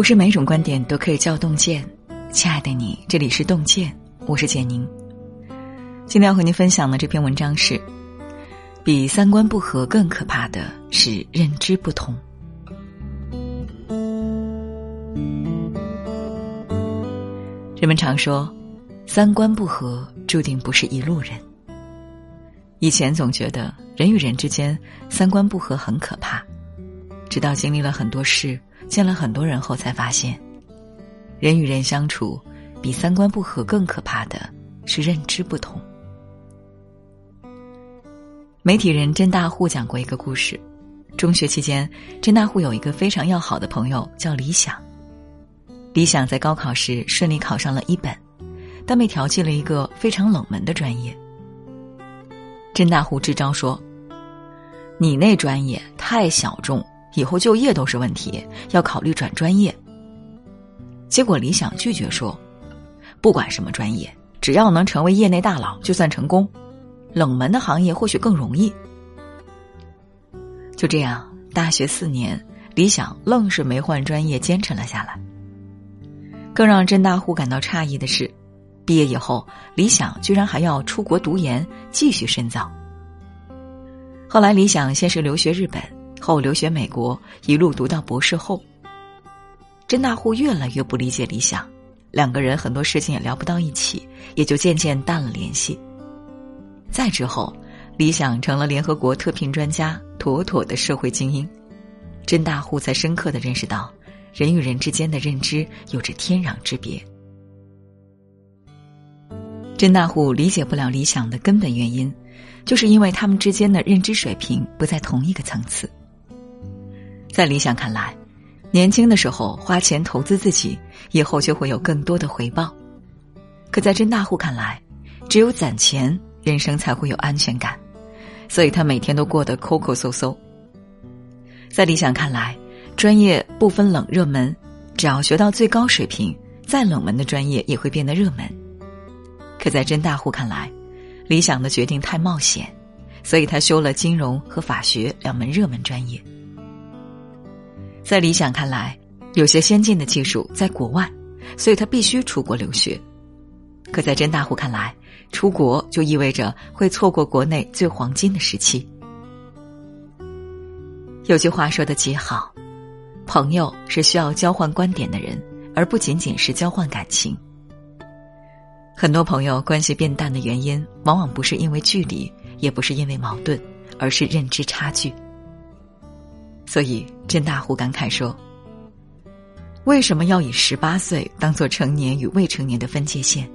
不是每种观点都可以叫洞见，亲爱的你，这里是洞见，我是简宁。今天要和您分享的这篇文章是：比三观不合更可怕的是认知不同。人们常说，三观不合注定不是一路人。以前总觉得人与人之间三观不合很可怕，直到经历了很多事。见了很多人后，才发现，人与人相处，比三观不合更可怕的是认知不同。媒体人甄大户讲过一个故事：中学期间，甄大户有一个非常要好的朋友叫李想。李想在高考时顺利考上了一本，但被调剂了一个非常冷门的专业。甄大户支招说：“你那专业太小众。”以后就业都是问题，要考虑转专业。结果李想拒绝说：“不管什么专业，只要能成为业内大佬，就算成功。冷门的行业或许更容易。”就这样，大学四年，李想愣是没换专业，坚持了下来。更让甄大户感到诧异的是，毕业以后，李想居然还要出国读研，继续深造。后来，李想先是留学日本。后留学美国，一路读到博士后。甄大户越来越不理解理想，两个人很多事情也聊不到一起，也就渐渐淡了联系。再之后，理想成了联合国特聘专家，妥妥的社会精英。甄大户才深刻的认识到，人与人之间的认知有着天壤之别。甄大户理解不了理想的根本原因，就是因为他们之间的认知水平不在同一个层次。在理想看来，年轻的时候花钱投资自己，以后就会有更多的回报；可在甄大户看来，只有攒钱，人生才会有安全感，所以他每天都过得抠抠搜搜。在理想看来，专业不分冷热门，只要学到最高水平，再冷门的专业也会变得热门；可在甄大户看来，理想的决定太冒险，所以他修了金融和法学两门热门专业。在理想看来，有些先进的技术在国外，所以他必须出国留学。可在甄大户看来，出国就意味着会错过国内最黄金的时期。有句话说的极好：“朋友是需要交换观点的人，而不仅仅是交换感情。”很多朋友关系变淡的原因，往往不是因为距离，也不是因为矛盾，而是认知差距。所以，甄大户感慨说：“为什么要以十八岁当做成年与未成年的分界线？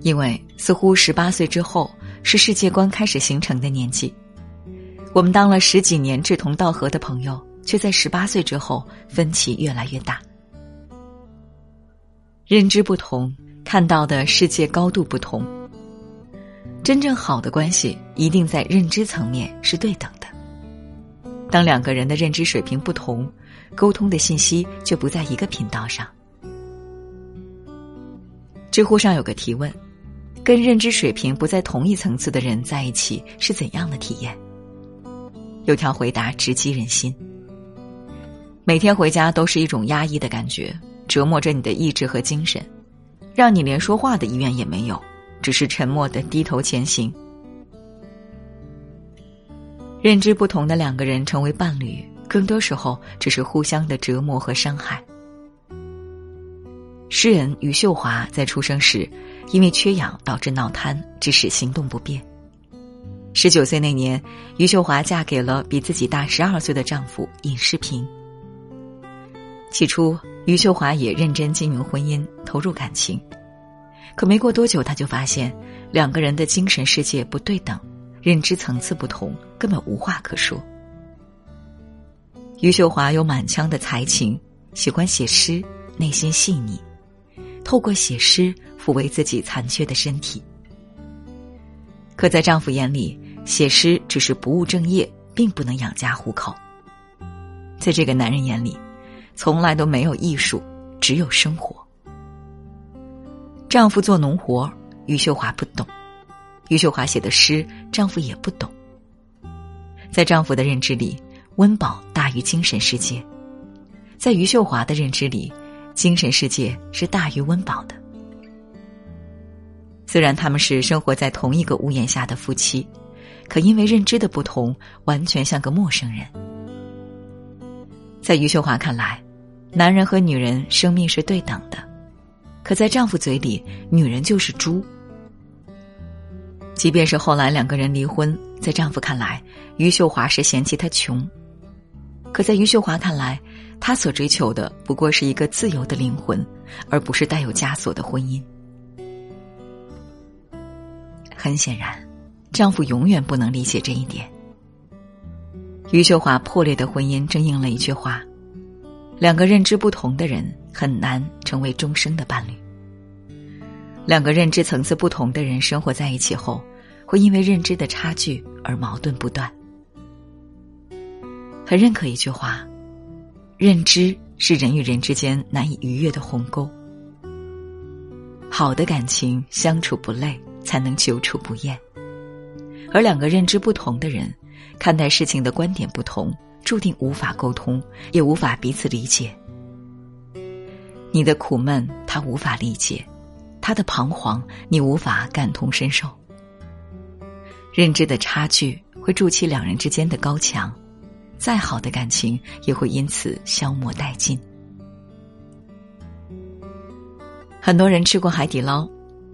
因为似乎十八岁之后是世界观开始形成的年纪。我们当了十几年志同道合的朋友，却在十八岁之后分歧越来越大。认知不同，看到的世界高度不同。真正好的关系，一定在认知层面是对等。”当两个人的认知水平不同，沟通的信息就不在一个频道上。知乎上有个提问：跟认知水平不在同一层次的人在一起是怎样的体验？有条回答直击人心：每天回家都是一种压抑的感觉，折磨着你的意志和精神，让你连说话的意愿也没有，只是沉默的低头前行。认知不同的两个人成为伴侣，更多时候只是互相的折磨和伤害。诗人余秀华在出生时，因为缺氧导致脑瘫，致使行动不便。十九岁那年，余秀华嫁给了比自己大十二岁的丈夫尹世平。起初，余秀华也认真经营婚姻，投入感情，可没过多久，她就发现两个人的精神世界不对等。认知层次不同，根本无话可说。余秀华有满腔的才情，喜欢写诗，内心细腻，透过写诗抚慰自己残缺的身体。可在丈夫眼里，写诗只是不务正业，并不能养家糊口。在这个男人眼里，从来都没有艺术，只有生活。丈夫做农活，余秀华不懂。余秀华写的诗，丈夫也不懂。在丈夫的认知里，温饱大于精神世界。在余秀华的认知里，精神世界是大于温饱的。虽然他们是生活在同一个屋檐下的夫妻，可因为认知的不同，完全像个陌生人。在余秀华看来，男人和女人生命是对等的，可在丈夫嘴里，女人就是猪。即便是后来两个人离婚，在丈夫看来，余秀华是嫌弃他穷，可在余秀华看来，他所追求的不过是一个自由的灵魂，而不是带有枷锁的婚姻。很显然，丈夫永远不能理解这一点。余秀华破裂的婚姻正应了一句话：两个认知不同的人很难成为终生的伴侣。两个认知层次不同的人生活在一起后，会因为认知的差距而矛盾不断。很认可一句话：认知是人与人之间难以逾越的鸿沟。好的感情相处不累，才能久处不厌。而两个认知不同的人。看待事情的观点不同，注定无法沟通，也无法彼此理解。你的苦闷，他无法理解；他的彷徨，你无法感同身受。认知的差距会筑起两人之间的高墙，再好的感情也会因此消磨殆尽。很多人吃过海底捞，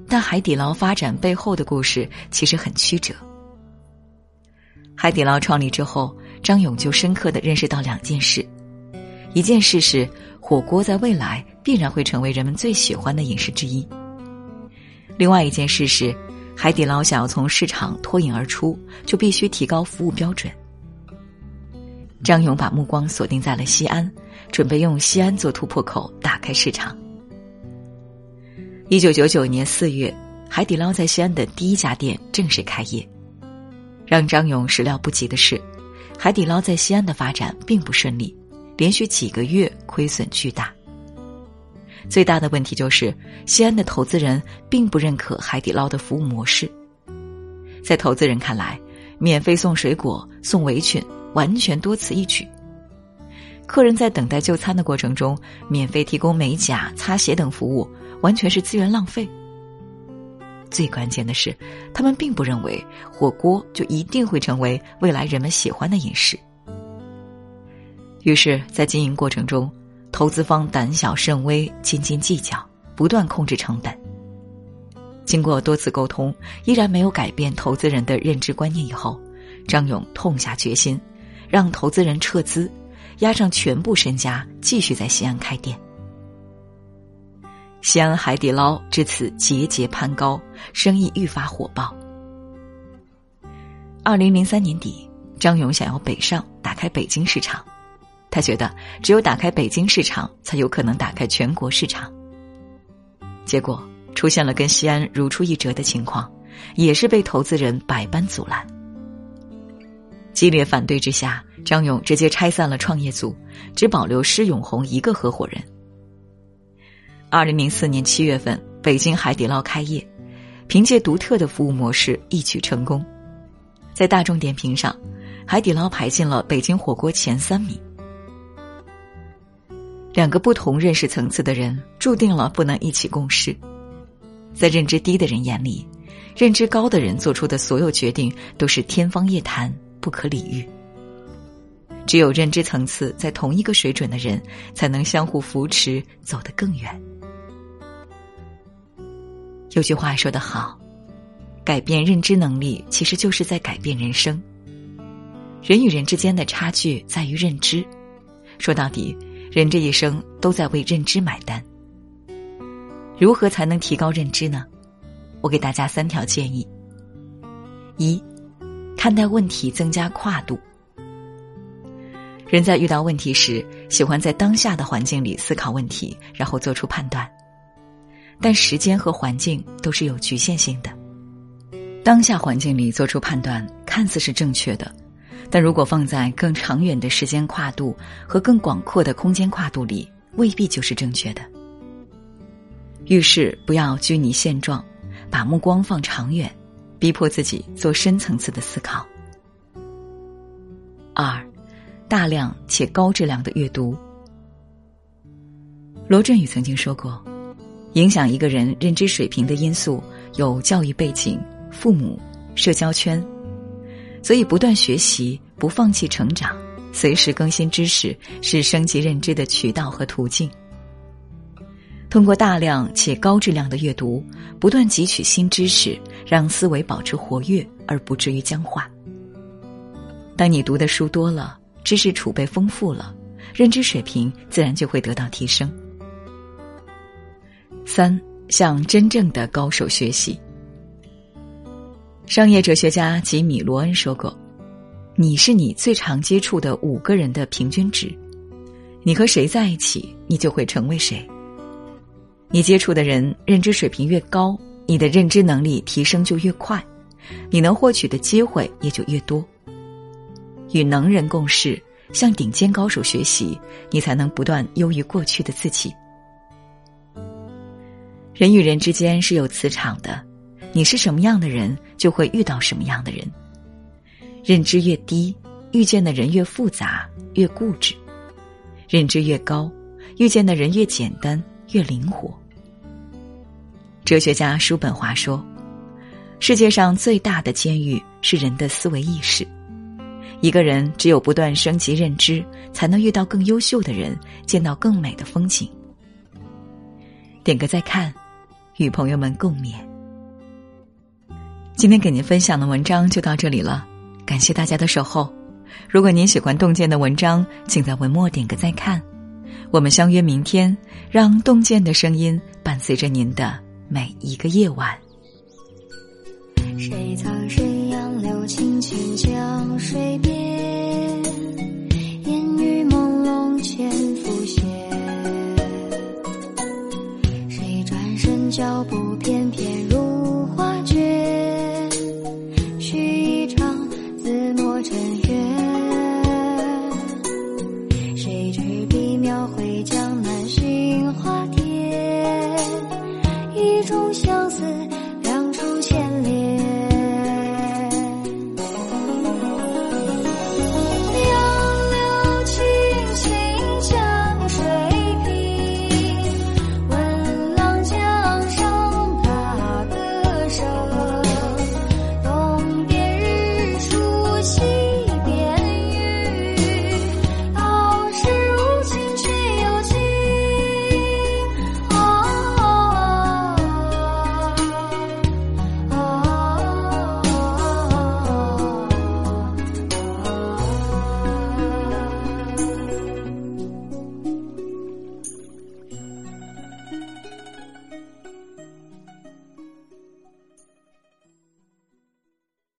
但海底捞发展背后的故事其实很曲折。海底捞创立之后，张勇就深刻的认识到两件事：一件事是火锅在未来必然会成为人们最喜欢的饮食之一；另外一件事是，海底捞想要从市场脱颖而出，就必须提高服务标准。张勇把目光锁定在了西安，准备用西安做突破口，打开市场。一九九九年四月，海底捞在西安的第一家店正式开业。让张勇始料不及的是，海底捞在西安的发展并不顺利，连续几个月亏损巨大。最大的问题就是，西安的投资人并不认可海底捞的服务模式。在投资人看来，免费送水果、送围裙，完全多此一举。客人在等待就餐的过程中，免费提供美甲、擦鞋等服务，完全是资源浪费。最关键的是，他们并不认为火锅就一定会成为未来人们喜欢的饮食。于是，在经营过程中，投资方胆小慎微、斤斤计较，不断控制成本。经过多次沟通，依然没有改变投资人的认知观念以后，张勇痛下决心，让投资人撤资，押上全部身家，继续在西安开店。西安海底捞至此节节攀高，生意愈发火爆。二零零三年底，张勇想要北上，打开北京市场。他觉得只有打开北京市场，才有可能打开全国市场。结果出现了跟西安如出一辙的情况，也是被投资人百般阻拦。激烈反对之下，张勇直接拆散了创业组，只保留施永红一个合伙人。二零零四年七月份，北京海底捞开业，凭借独特的服务模式一举成功，在大众点评上，海底捞排进了北京火锅前三名。两个不同认识层次的人，注定了不能一起共事。在认知低的人眼里，认知高的人做出的所有决定都是天方夜谭，不可理喻。只有认知层次在同一个水准的人，才能相互扶持，走得更远。有句话说得好，改变认知能力其实就是在改变人生。人与人之间的差距在于认知，说到底，人这一生都在为认知买单。如何才能提高认知呢？我给大家三条建议：一，看待问题增加跨度。人在遇到问题时，喜欢在当下的环境里思考问题，然后做出判断。但时间和环境都是有局限性的。当下环境里做出判断看似是正确的，但如果放在更长远的时间跨度和更广阔的空间跨度里，未必就是正确的。遇事不要拘泥现状，把目光放长远，逼迫自己做深层次的思考。二，大量且高质量的阅读。罗振宇曾经说过，影响一个人认知水平的因素有教育背景、父母、社交圈，所以不断学习，不放弃成长，随时更新知识，是升级认知的渠道和途径。通过大量且高质量的阅读，不断汲取新知识，让思维保持活跃，而不至于僵化。当你读的书多了，知识储备丰富了，认知水平自然就会得到提升。三，向真正的高手学习。商业哲学家吉米·罗恩说过：“你是你最常接触的五个人的平均值，你和谁在一起，你就会成为谁。你接触的人认知水平越高，你的认知能力提升就越快，你能获取的机会也就越多。与能人共事，向顶尖高手学习，你才能不断优于过去的自己。”人与人之间是有磁场的，你是什么样的人，就会遇到什么样的人。认知越低，遇见的人越复杂、越固执；认知越高，遇见的人越简单、越灵活。哲学家叔本华说：“世界上最大的监狱是人的思维意识。一个人只有不断升级认知，才能遇到更优秀的人，见到更美的风景。”点个再看。与朋友们共勉。今天给您分享的文章就到这里了，感谢大家的守候。如果您喜欢洞见的文章，请在文末点个再看。我们相约明天，让洞见的声音伴随着您的每一个夜晚。谁苍谁杨柳青青江水。种相思